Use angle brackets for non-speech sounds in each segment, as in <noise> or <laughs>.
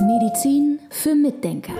Medizin für Mitdenker.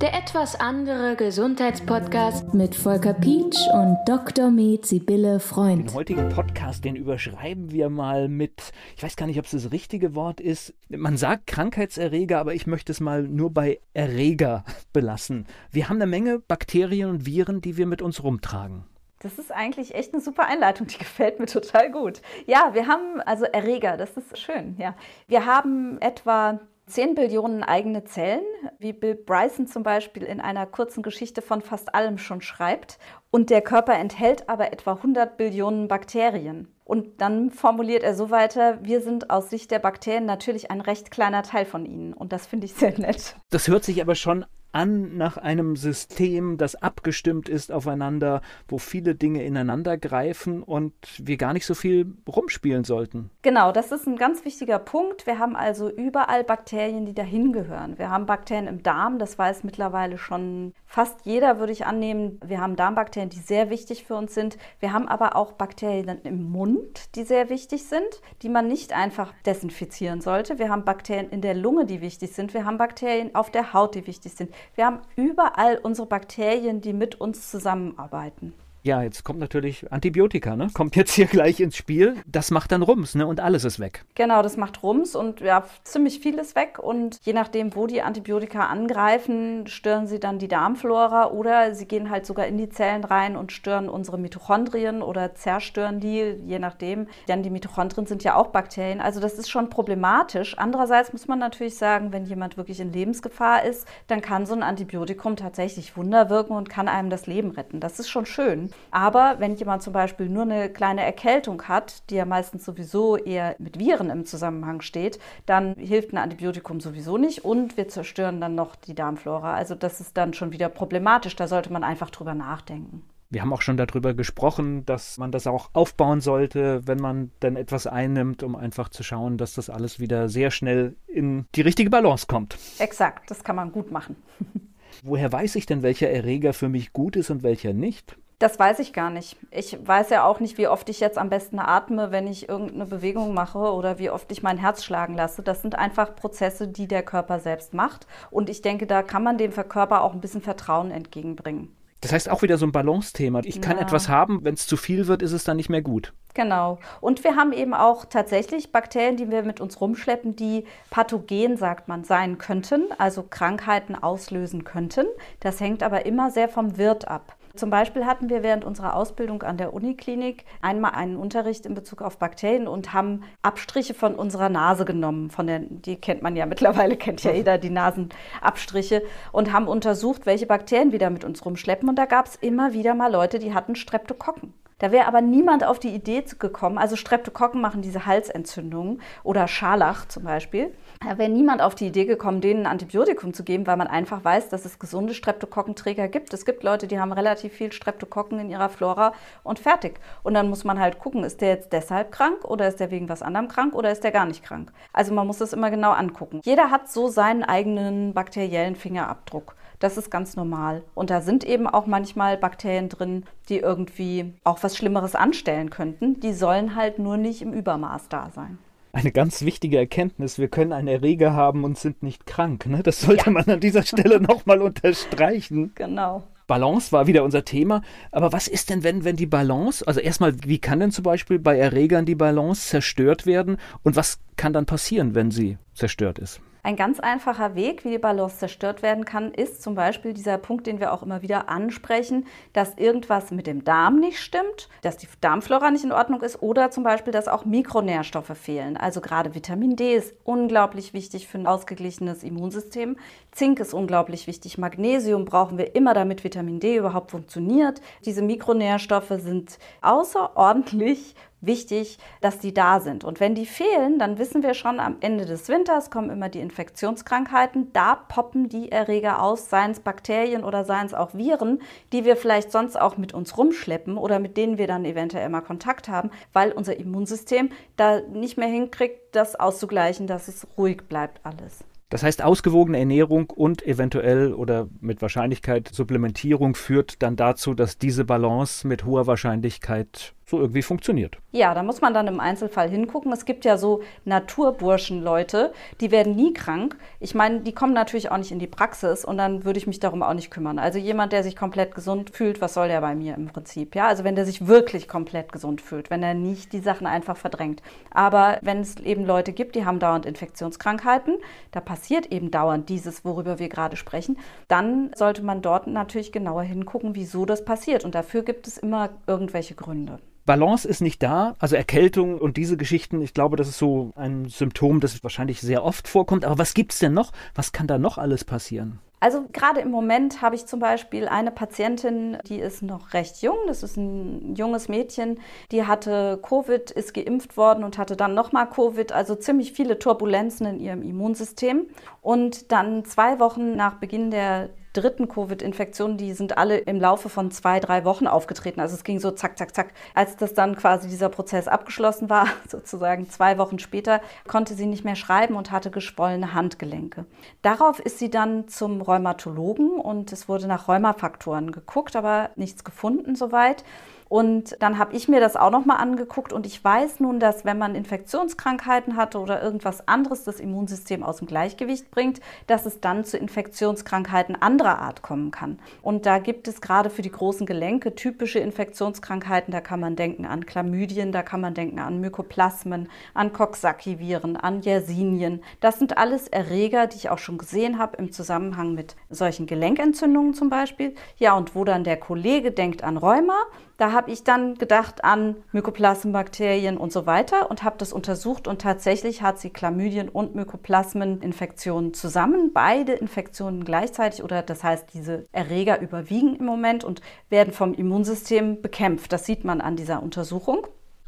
Der etwas andere Gesundheitspodcast mit Volker Pietsch und Dr. Med Sibylle Freund. Den heutigen Podcast, den überschreiben wir mal mit, ich weiß gar nicht, ob es das richtige Wort ist. Man sagt Krankheitserreger, aber ich möchte es mal nur bei Erreger belassen. Wir haben eine Menge Bakterien und Viren, die wir mit uns rumtragen. Das ist eigentlich echt eine super Einleitung, die <laughs> gefällt mir total gut. Ja, wir haben also Erreger, das ist schön, ja. Wir haben etwa 10 Billionen eigene Zellen, wie Bill Bryson zum Beispiel in einer kurzen Geschichte von fast allem schon schreibt. Und der Körper enthält aber etwa 100 Billionen Bakterien. Und dann formuliert er so weiter, wir sind aus Sicht der Bakterien natürlich ein recht kleiner Teil von ihnen. Und das finde ich sehr nett. Das hört sich aber schon an nach einem System, das abgestimmt ist aufeinander, wo viele Dinge ineinander greifen und wir gar nicht so viel rumspielen sollten. Genau, das ist ein ganz wichtiger Punkt. Wir haben also überall Bakterien, die dahin gehören. Wir haben Bakterien im Darm, das weiß mittlerweile schon fast jeder, würde ich annehmen. Wir haben Darmbakterien, die sehr wichtig für uns sind. Wir haben aber auch Bakterien im Mund, die sehr wichtig sind, die man nicht einfach desinfizieren sollte. Wir haben Bakterien in der Lunge, die wichtig sind. Wir haben Bakterien auf der Haut, die wichtig sind. Wir haben überall unsere Bakterien, die mit uns zusammenarbeiten. Ja, jetzt kommt natürlich Antibiotika, ne? Kommt jetzt hier gleich ins Spiel. Das macht dann Rums, ne? Und alles ist weg. Genau, das macht Rums und ja, ziemlich vieles weg. Und je nachdem, wo die Antibiotika angreifen, stören sie dann die Darmflora oder sie gehen halt sogar in die Zellen rein und stören unsere Mitochondrien oder zerstören die, je nachdem. Denn die Mitochondrien sind ja auch Bakterien. Also das ist schon problematisch. Andererseits muss man natürlich sagen, wenn jemand wirklich in Lebensgefahr ist, dann kann so ein Antibiotikum tatsächlich Wunder wirken und kann einem das Leben retten. Das ist schon schön. Aber wenn jemand zum Beispiel nur eine kleine Erkältung hat, die ja meistens sowieso eher mit Viren im Zusammenhang steht, dann hilft ein Antibiotikum sowieso nicht und wir zerstören dann noch die Darmflora. Also das ist dann schon wieder problematisch. Da sollte man einfach drüber nachdenken. Wir haben auch schon darüber gesprochen, dass man das auch aufbauen sollte, wenn man dann etwas einnimmt, um einfach zu schauen, dass das alles wieder sehr schnell in die richtige Balance kommt. Exakt, das kann man gut machen. <laughs> Woher weiß ich denn, welcher Erreger für mich gut ist und welcher nicht? Das weiß ich gar nicht. Ich weiß ja auch nicht, wie oft ich jetzt am besten atme, wenn ich irgendeine Bewegung mache oder wie oft ich mein Herz schlagen lasse. Das sind einfach Prozesse, die der Körper selbst macht. Und ich denke, da kann man dem Körper auch ein bisschen Vertrauen entgegenbringen. Das heißt auch wieder so ein Balance-Thema. Ich kann ja. etwas haben, wenn es zu viel wird, ist es dann nicht mehr gut. Genau. Und wir haben eben auch tatsächlich Bakterien, die wir mit uns rumschleppen, die pathogen, sagt man, sein könnten, also Krankheiten auslösen könnten. Das hängt aber immer sehr vom Wirt ab. Zum Beispiel hatten wir während unserer Ausbildung an der Uniklinik einmal einen Unterricht in Bezug auf Bakterien und haben Abstriche von unserer Nase genommen. Von der, die kennt man ja mittlerweile, kennt ja <laughs> jeder die Nasenabstriche und haben untersucht, welche Bakterien wir da mit uns rumschleppen. Und da gab es immer wieder mal Leute, die hatten Streptokokken. Da wäre aber niemand auf die Idee gekommen, also Streptokokken machen diese Halsentzündungen oder Scharlach zum Beispiel. Da wäre niemand auf die Idee gekommen, denen ein Antibiotikum zu geben, weil man einfach weiß, dass es gesunde Streptokokkenträger gibt. Es gibt Leute, die haben relativ viel Streptokokken in ihrer Flora und fertig. Und dann muss man halt gucken, ist der jetzt deshalb krank oder ist der wegen was anderem krank oder ist der gar nicht krank. Also man muss das immer genau angucken. Jeder hat so seinen eigenen bakteriellen Fingerabdruck. Das ist ganz normal. Und da sind eben auch manchmal Bakterien drin, die irgendwie auch was Schlimmeres anstellen könnten. Die sollen halt nur nicht im Übermaß da sein eine ganz wichtige Erkenntnis. Wir können einen Erreger haben und sind nicht krank. Ne? Das sollte ja. man an dieser Stelle <laughs> nochmal unterstreichen. Genau. Balance war wieder unser Thema. Aber was ist denn, wenn, wenn die Balance, also erstmal, wie kann denn zum Beispiel bei Erregern die Balance zerstört werden? Und was kann dann passieren, wenn sie zerstört ist? Ein ganz einfacher Weg, wie die Balance zerstört werden kann, ist zum Beispiel dieser Punkt, den wir auch immer wieder ansprechen, dass irgendwas mit dem Darm nicht stimmt, dass die Darmflora nicht in Ordnung ist oder zum Beispiel, dass auch Mikronährstoffe fehlen. Also gerade Vitamin D ist unglaublich wichtig für ein ausgeglichenes Immunsystem. Zink ist unglaublich wichtig. Magnesium brauchen wir immer, damit Vitamin D überhaupt funktioniert. Diese Mikronährstoffe sind außerordentlich wichtig, dass die da sind. Und wenn die fehlen, dann wissen wir schon, am Ende des Winters kommen immer die Infektionskrankheiten. Da poppen die Erreger aus, seien es Bakterien oder seien es auch Viren, die wir vielleicht sonst auch mit uns rumschleppen oder mit denen wir dann eventuell mal Kontakt haben, weil unser Immunsystem da nicht mehr hinkriegt, das auszugleichen, dass es ruhig bleibt alles. Das heißt, ausgewogene Ernährung und eventuell oder mit Wahrscheinlichkeit Supplementierung führt dann dazu, dass diese Balance mit hoher Wahrscheinlichkeit so irgendwie funktioniert. Ja, da muss man dann im Einzelfall hingucken. Es gibt ja so Naturburschen-Leute, die werden nie krank. Ich meine, die kommen natürlich auch nicht in die Praxis und dann würde ich mich darum auch nicht kümmern. Also jemand, der sich komplett gesund fühlt, was soll der bei mir im Prinzip? Ja, also wenn der sich wirklich komplett gesund fühlt, wenn er nicht die Sachen einfach verdrängt. Aber wenn es eben Leute gibt, die haben dauernd Infektionskrankheiten, da passiert eben dauernd dieses, worüber wir gerade sprechen, dann sollte man dort natürlich genauer hingucken, wieso das passiert. Und dafür gibt es immer irgendwelche Gründe. Balance ist nicht da, also Erkältung und diese Geschichten, ich glaube, das ist so ein Symptom, das wahrscheinlich sehr oft vorkommt. Aber was gibt es denn noch? Was kann da noch alles passieren? Also gerade im Moment habe ich zum Beispiel eine Patientin, die ist noch recht jung. Das ist ein junges Mädchen, die hatte Covid, ist geimpft worden und hatte dann nochmal Covid. Also ziemlich viele Turbulenzen in ihrem Immunsystem. Und dann zwei Wochen nach Beginn der dritten Covid-Infektionen, die sind alle im Laufe von zwei, drei Wochen aufgetreten. Also es ging so zack, zack, zack. Als das dann quasi dieser Prozess abgeschlossen war, <laughs> sozusagen zwei Wochen später, konnte sie nicht mehr schreiben und hatte geschwollene Handgelenke. Darauf ist sie dann zum Rheumatologen und es wurde nach Rheumafaktoren geguckt, aber nichts gefunden soweit. Und dann habe ich mir das auch nochmal angeguckt und ich weiß nun, dass wenn man Infektionskrankheiten hatte oder irgendwas anderes das Immunsystem aus dem Gleichgewicht bringt, dass es dann zu Infektionskrankheiten anderer Art kommen kann. Und da gibt es gerade für die großen Gelenke typische Infektionskrankheiten. Da kann man denken an Chlamydien, da kann man denken an Mykoplasmen, an Coxsackie-Viren, an Yersinien. Das sind alles Erreger, die ich auch schon gesehen habe im Zusammenhang mit solchen Gelenkentzündungen zum Beispiel. Ja, und wo dann der Kollege denkt an Rheuma, da habe ich dann gedacht an Mykoplasmenbakterien und so weiter und habe das untersucht und tatsächlich hat sie Chlamydien und Mykoplasmeninfektionen zusammen, beide Infektionen gleichzeitig oder das heißt, diese Erreger überwiegen im Moment und werden vom Immunsystem bekämpft. Das sieht man an dieser Untersuchung.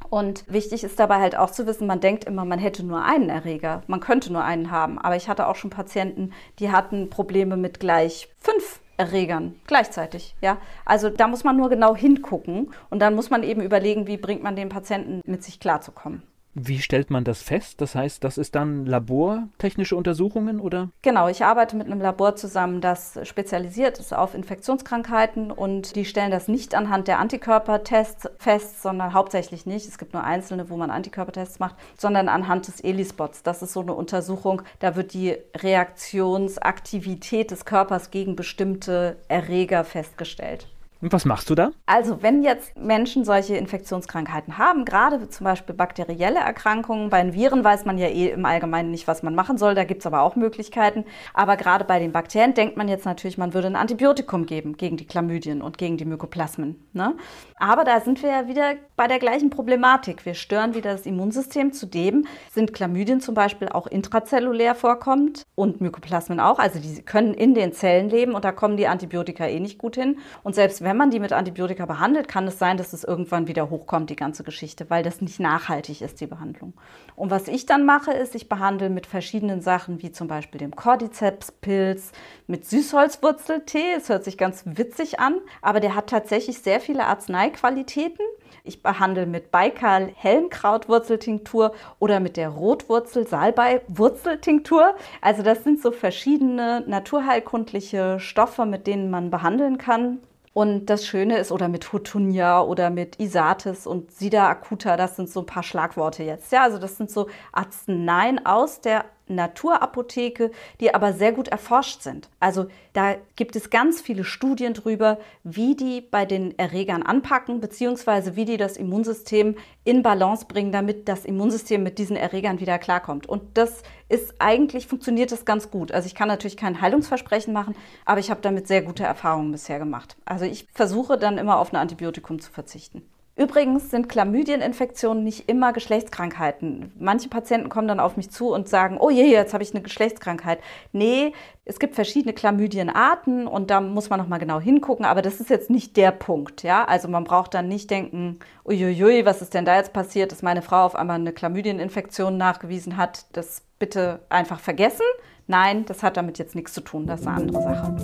Und wichtig ist dabei halt auch zu wissen, man denkt immer, man hätte nur einen Erreger, man könnte nur einen haben. Aber ich hatte auch schon Patienten, die hatten Probleme mit gleich fünf Erregern gleichzeitig. Ja? Also da muss man nur genau hingucken und dann muss man eben überlegen, wie bringt man den Patienten mit sich klarzukommen. Wie stellt man das fest? Das heißt, das ist dann labortechnische Untersuchungen oder? Genau, ich arbeite mit einem Labor zusammen, das spezialisiert ist auf Infektionskrankheiten und die stellen das nicht anhand der Antikörpertests fest, sondern hauptsächlich nicht. Es gibt nur einzelne, wo man Antikörpertests macht, sondern anhand des ELISpots. Das ist so eine Untersuchung, da wird die Reaktionsaktivität des Körpers gegen bestimmte Erreger festgestellt. Und was machst du da? Also, wenn jetzt Menschen solche Infektionskrankheiten haben, gerade zum Beispiel bakterielle Erkrankungen, bei den Viren weiß man ja eh im Allgemeinen nicht, was man machen soll, da gibt es aber auch Möglichkeiten. Aber gerade bei den Bakterien denkt man jetzt natürlich, man würde ein Antibiotikum geben gegen die Chlamydien und gegen die Mykoplasmen. Ne? Aber da sind wir ja wieder bei der gleichen Problematik. Wir stören wieder das Immunsystem. Zudem sind Chlamydien zum Beispiel auch intrazellulär vorkommend und Mykoplasmen auch. Also die können in den Zellen leben und da kommen die Antibiotika eh nicht gut hin. Und selbst wenn man die mit Antibiotika behandelt, kann es sein, dass es irgendwann wieder hochkommt, die ganze Geschichte, weil das nicht nachhaltig ist, die Behandlung. Und was ich dann mache, ist, ich behandle mit verschiedenen Sachen, wie zum Beispiel dem Cordyceps-Pilz, mit Süßholzwurzeltee. Es hört sich ganz witzig an, aber der hat tatsächlich sehr viele Arzneiqualitäten. Ich behandle mit Baikal Helmkrautwurzeltinktur oder mit der Rotwurzel Salbei Wurzeltinktur. Also das sind so verschiedene naturheilkundliche Stoffe, mit denen man behandeln kann. Und das Schöne ist, oder mit Hutunia oder mit Isatis und Sida acuta, das sind so ein paar Schlagworte jetzt. Ja, also das sind so Arzneien aus der Naturapotheke, die aber sehr gut erforscht sind. Also da gibt es ganz viele Studien drüber, wie die bei den Erregern anpacken, beziehungsweise wie die das Immunsystem in Balance bringen, damit das Immunsystem mit diesen Erregern wieder klarkommt. Und das ist eigentlich, funktioniert das ganz gut. Also ich kann natürlich kein Heilungsversprechen machen, aber ich habe damit sehr gute Erfahrungen bisher gemacht. Also ich versuche dann immer auf ein Antibiotikum zu verzichten. Übrigens sind Chlamydieninfektionen nicht immer Geschlechtskrankheiten. Manche Patienten kommen dann auf mich zu und sagen, oh je, jetzt habe ich eine Geschlechtskrankheit. Nee, es gibt verschiedene Chlamydienarten und da muss man nochmal genau hingucken, aber das ist jetzt nicht der Punkt, ja? Also man braucht dann nicht denken, uiuiui, was ist denn da jetzt passiert, dass meine Frau auf einmal eine Chlamydieninfektion nachgewiesen hat. Das bitte einfach vergessen. Nein, das hat damit jetzt nichts zu tun, das ist eine andere Sache.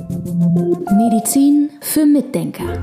Medizin für Mitdenker.